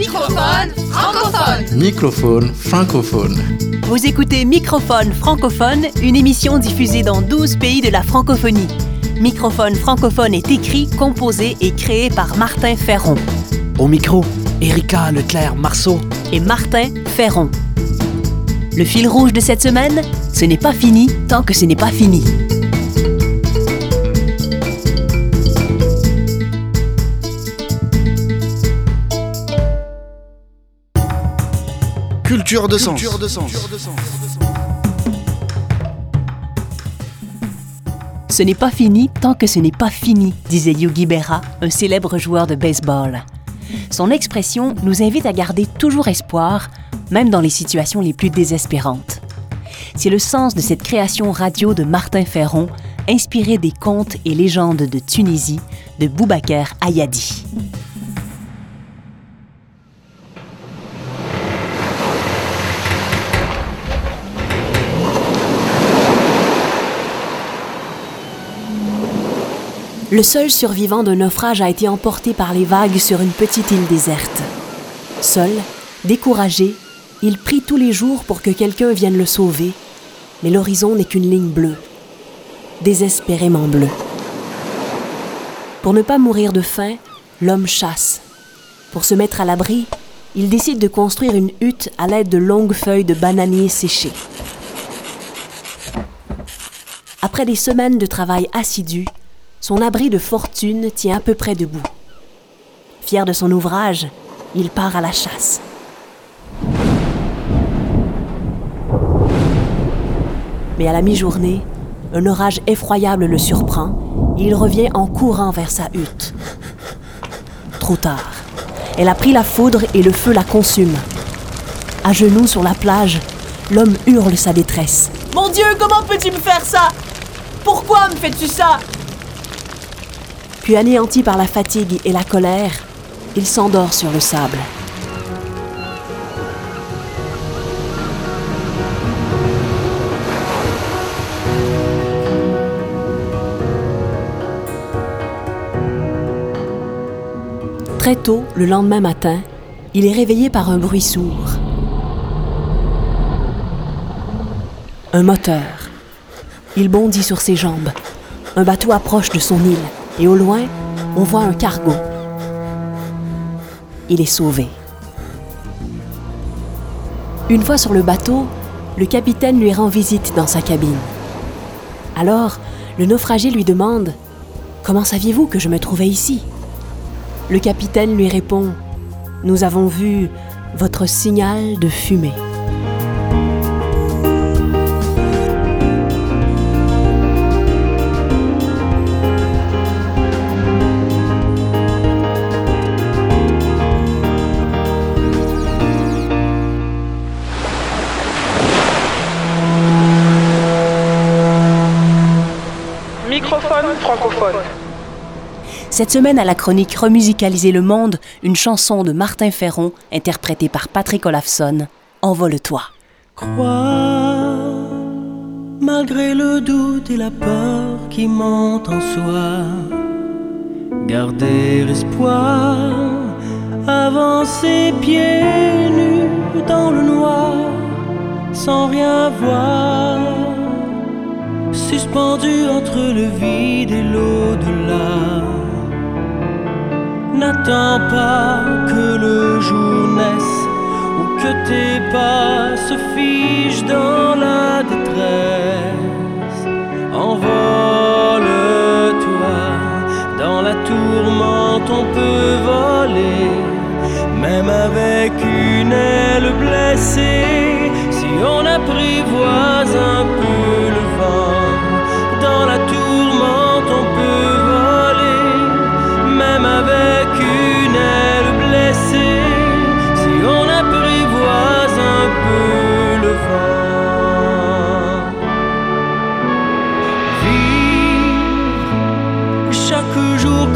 Microphone francophone. Microphone francophone. Vous écoutez Microphone francophone, une émission diffusée dans 12 pays de la francophonie. Microphone francophone est écrit, composé et créé par Martin Ferron Au micro, Erika Leclerc-Marceau. et Martin Ferron. Le fil rouge de cette semaine, ce n'est pas fini tant que ce n'est pas fini. Culture de sens. Ce n'est pas fini tant que ce n'est pas fini, disait Yogi Berra, un célèbre joueur de baseball. Son expression nous invite à garder toujours espoir, même dans les situations les plus désespérantes. C'est le sens de cette création radio de Martin Ferron, inspirée des contes et légendes de Tunisie de Boubaker Ayadi. Le seul survivant d'un naufrage a été emporté par les vagues sur une petite île déserte. Seul, découragé, il prie tous les jours pour que quelqu'un vienne le sauver, mais l'horizon n'est qu'une ligne bleue, désespérément bleue. Pour ne pas mourir de faim, l'homme chasse. Pour se mettre à l'abri, il décide de construire une hutte à l'aide de longues feuilles de bananier séchées. Après des semaines de travail assidu, son abri de fortune tient à peu près debout. Fier de son ouvrage, il part à la chasse. Mais à la mi-journée, un orage effroyable le surprend et il revient en courant vers sa hutte. Trop tard. Elle a pris la foudre et le feu la consume. À genoux sur la plage, l'homme hurle sa détresse. Mon Dieu, comment peux-tu me faire ça? Pourquoi me fais-tu ça? Puis anéanti par la fatigue et la colère, il s'endort sur le sable. Très tôt, le lendemain matin, il est réveillé par un bruit sourd. Un moteur. Il bondit sur ses jambes. Un bateau approche de son île et au loin, on voit un cargo. Il est sauvé. Une fois sur le bateau, le capitaine lui rend visite dans sa cabine. Alors, le naufragé lui demande Comment saviez-vous que je me trouvais ici? Le capitaine lui répond Nous avons vu votre signal de fumée. Cette semaine à la chronique Remusicaliser le monde, une chanson de Martin Ferron interprétée par Patrick Olafson, Envole-toi. Crois, malgré le doute et la peur qui montent en soi, garder espoir, avancer pieds nus dans le noir, sans rien voir, suspendu entre le vide et l'au-delà. N'attends pas que le jour naisse ou que tes pas se figent dans la détresse. Envole-toi, dans la tourmente on peut voler, même avec une aile blessée, si on apprivoise un peu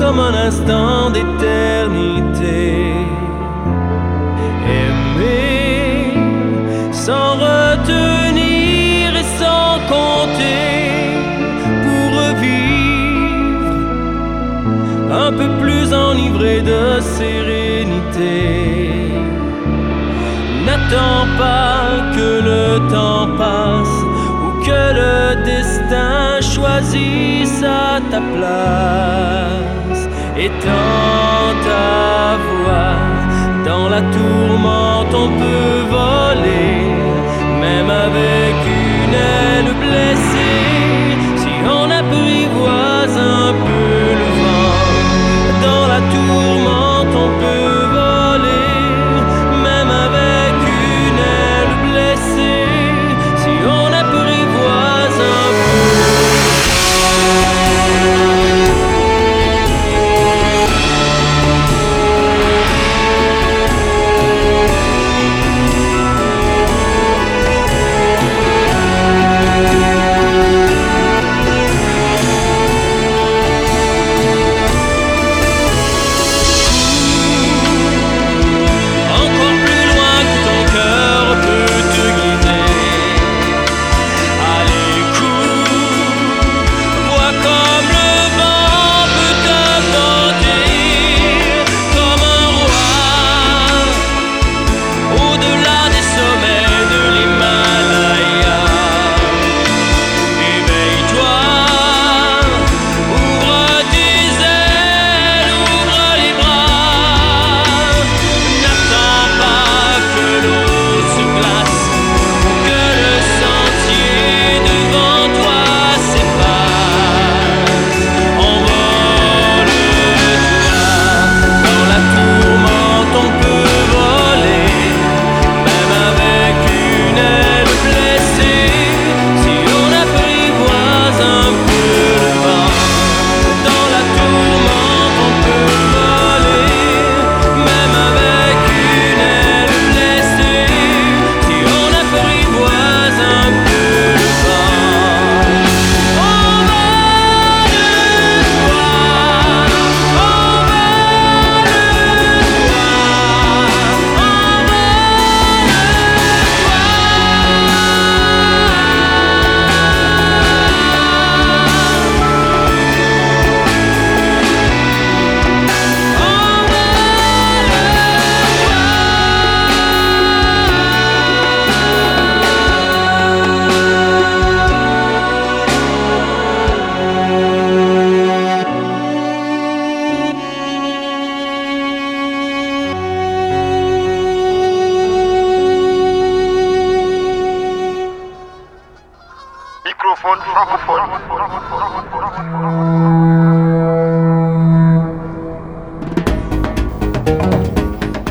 comme un instant d'éternité. Aimer sans retenir et sans compter pour revivre un peu plus enivré de sérénité. N'attends pas que le temps passe ou que le destin choisisse à ta place. Étends ta voix. Dans la tourmente, on peut voler, même avec une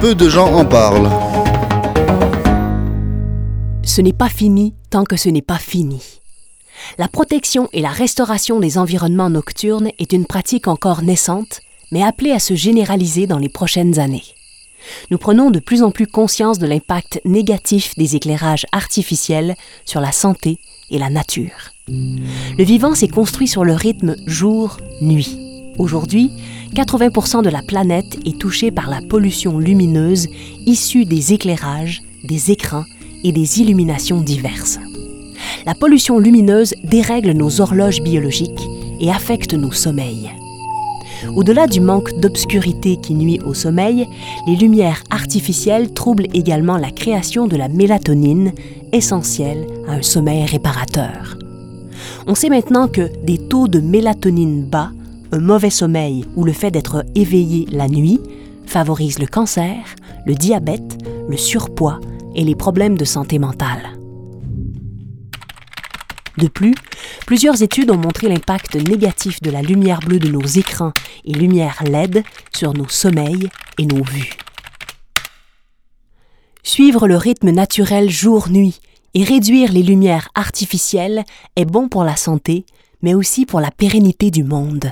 Peu de gens en parlent. Ce n'est pas fini tant que ce n'est pas fini. La protection et la restauration des environnements nocturnes est une pratique encore naissante, mais appelée à se généraliser dans les prochaines années. Nous prenons de plus en plus conscience de l'impact négatif des éclairages artificiels sur la santé et la nature. Le vivant s'est construit sur le rythme jour-nuit. Aujourd'hui, 80% de la planète est touchée par la pollution lumineuse issue des éclairages, des écrans et des illuminations diverses. La pollution lumineuse dérègle nos horloges biologiques et affecte nos sommeils. Au-delà du manque d'obscurité qui nuit au sommeil, les lumières artificielles troublent également la création de la mélatonine, essentielle à un sommeil réparateur. On sait maintenant que des taux de mélatonine bas, un mauvais sommeil ou le fait d'être éveillé la nuit favorisent le cancer, le diabète, le surpoids et les problèmes de santé mentale. De plus, plusieurs études ont montré l'impact négatif de la lumière bleue de nos écrans et lumière LED sur nos sommeils et nos vues. Suivre le rythme naturel jour-nuit et réduire les lumières artificielles est bon pour la santé, mais aussi pour la pérennité du monde.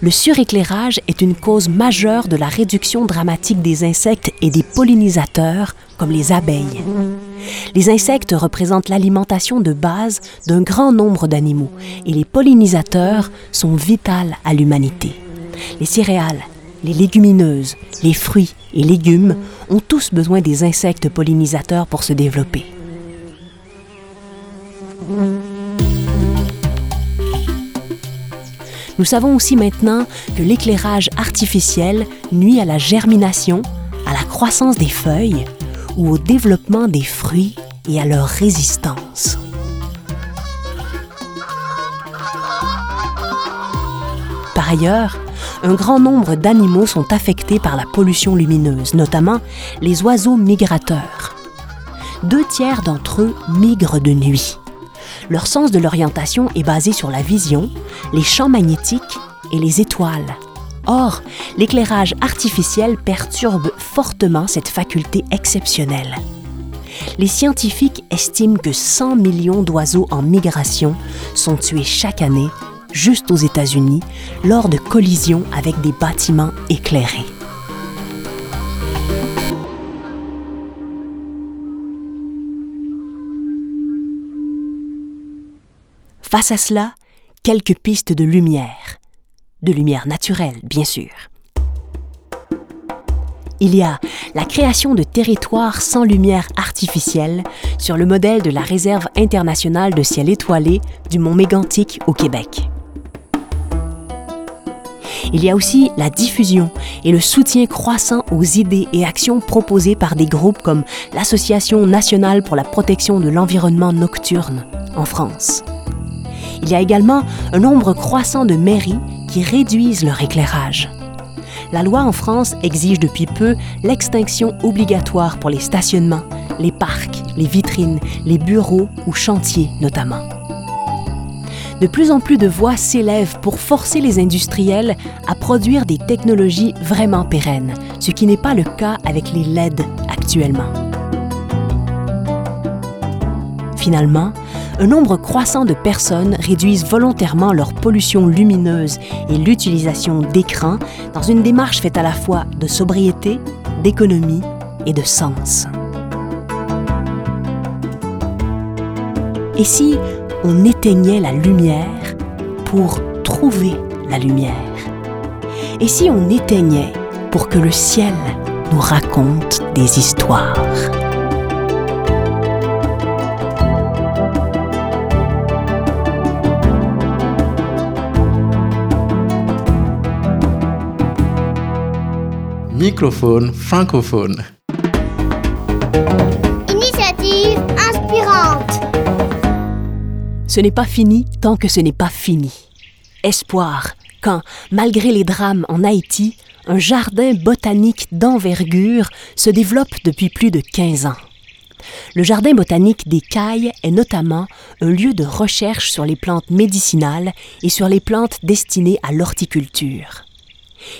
Le suréclairage est une cause majeure de la réduction dramatique des insectes et des pollinisateurs, comme les abeilles. Les insectes représentent l'alimentation de base d'un grand nombre d'animaux et les pollinisateurs sont vitaux à l'humanité. Les céréales, les légumineuses, les fruits et légumes ont tous besoin des insectes pollinisateurs pour se développer. Nous savons aussi maintenant que l'éclairage artificiel nuit à la germination, à la croissance des feuilles ou au développement des fruits et à leur résistance. Par ailleurs, un grand nombre d'animaux sont affectés par la pollution lumineuse, notamment les oiseaux migrateurs. Deux tiers d'entre eux migrent de nuit. Leur sens de l'orientation est basé sur la vision, les champs magnétiques et les étoiles. Or, l'éclairage artificiel perturbe fortement cette faculté exceptionnelle. Les scientifiques estiment que 100 millions d'oiseaux en migration sont tués chaque année juste aux États-Unis, lors de collisions avec des bâtiments éclairés. Face à cela, quelques pistes de lumière. De lumière naturelle, bien sûr. Il y a la création de territoires sans lumière artificielle sur le modèle de la Réserve internationale de ciel étoilé du mont Mégantic au Québec. Il y a aussi la diffusion et le soutien croissant aux idées et actions proposées par des groupes comme l'Association nationale pour la protection de l'environnement nocturne en France. Il y a également un nombre croissant de mairies qui réduisent leur éclairage. La loi en France exige depuis peu l'extinction obligatoire pour les stationnements, les parcs, les vitrines, les bureaux ou chantiers notamment de plus en plus de voix s'élèvent pour forcer les industriels à produire des technologies vraiment pérennes, ce qui n'est pas le cas avec les LED actuellement. Finalement, un nombre croissant de personnes réduisent volontairement leur pollution lumineuse et l'utilisation d'écrans dans une démarche faite à la fois de sobriété, d'économie et de sens. Et si on éteignait la lumière pour trouver la lumière? Et si on éteignait pour que le ciel nous raconte des histoires? Microphone francophone. Ce n'est pas fini tant que ce n'est pas fini. Espoir, quand, malgré les drames en Haïti, un jardin botanique d'envergure se développe depuis plus de 15 ans. Le jardin botanique des Cailles est notamment un lieu de recherche sur les plantes médicinales et sur les plantes destinées à l'horticulture.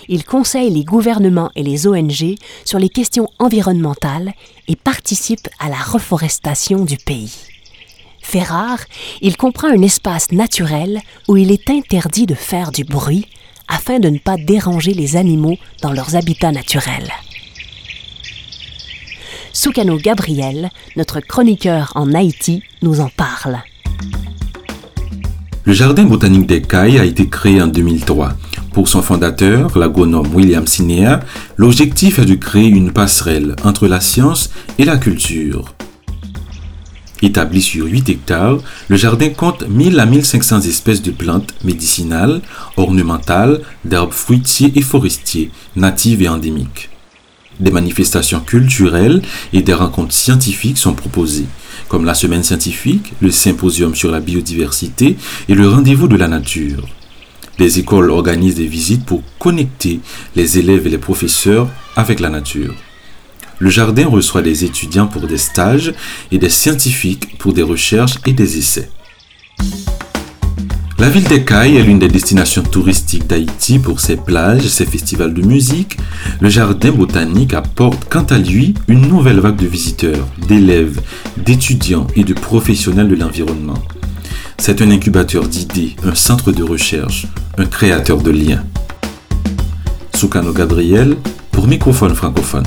Il conseille les gouvernements et les ONG sur les questions environnementales et participe à la reforestation du pays. Fait rare, il comprend un espace naturel où il est interdit de faire du bruit afin de ne pas déranger les animaux dans leurs habitats naturels. Soukano Gabriel, notre chroniqueur en Haïti, nous en parle. Le Jardin botanique des Cailles a été créé en 2003. Pour son fondateur, l'agronome William Sinea, l'objectif est de créer une passerelle entre la science et la culture. Établi sur 8 hectares, le jardin compte 1000 à 1500 espèces de plantes médicinales, ornementales, d'herbes fruitiers et forestiers, natives et endémiques. Des manifestations culturelles et des rencontres scientifiques sont proposées, comme la semaine scientifique, le symposium sur la biodiversité et le rendez-vous de la nature. Des écoles organisent des visites pour connecter les élèves et les professeurs avec la nature. Le jardin reçoit des étudiants pour des stages et des scientifiques pour des recherches et des essais. La ville d'Ecaille est l'une des destinations touristiques d'Haïti pour ses plages, ses festivals de musique. Le jardin botanique apporte quant à lui une nouvelle vague de visiteurs, d'élèves, d'étudiants et de professionnels de l'environnement. C'est un incubateur d'idées, un centre de recherche, un créateur de liens. Soukano Gabriel pour Microphone francophone.